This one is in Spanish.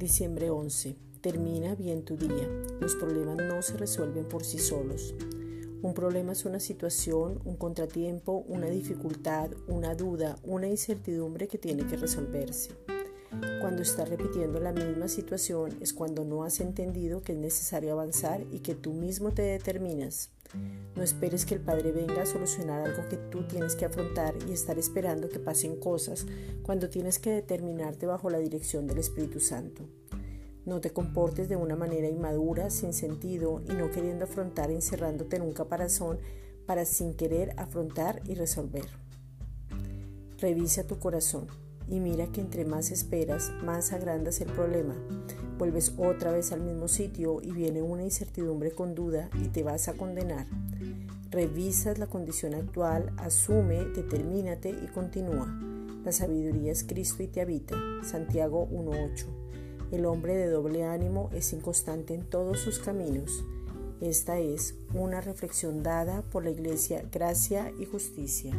Diciembre 11. Termina bien tu día. Los problemas no se resuelven por sí solos. Un problema es una situación, un contratiempo, una dificultad, una duda, una incertidumbre que tiene que resolverse. Cuando estás repitiendo la misma situación es cuando no has entendido que es necesario avanzar y que tú mismo te determinas. No esperes que el Padre venga a solucionar algo que tú tienes que afrontar y estar esperando que pasen cosas cuando tienes que determinarte bajo la dirección del Espíritu Santo. No te comportes de una manera inmadura, sin sentido y no queriendo afrontar encerrándote en un caparazón para sin querer afrontar y resolver. Revisa tu corazón y mira que entre más esperas, más agrandas el problema. Vuelves otra vez al mismo sitio y viene una incertidumbre con duda y te vas a condenar. Revisas la condición actual, asume, determínate y continúa. La sabiduría es Cristo y te habita. Santiago 1.8. El hombre de doble ánimo es inconstante en todos sus caminos. Esta es una reflexión dada por la Iglesia Gracia y Justicia.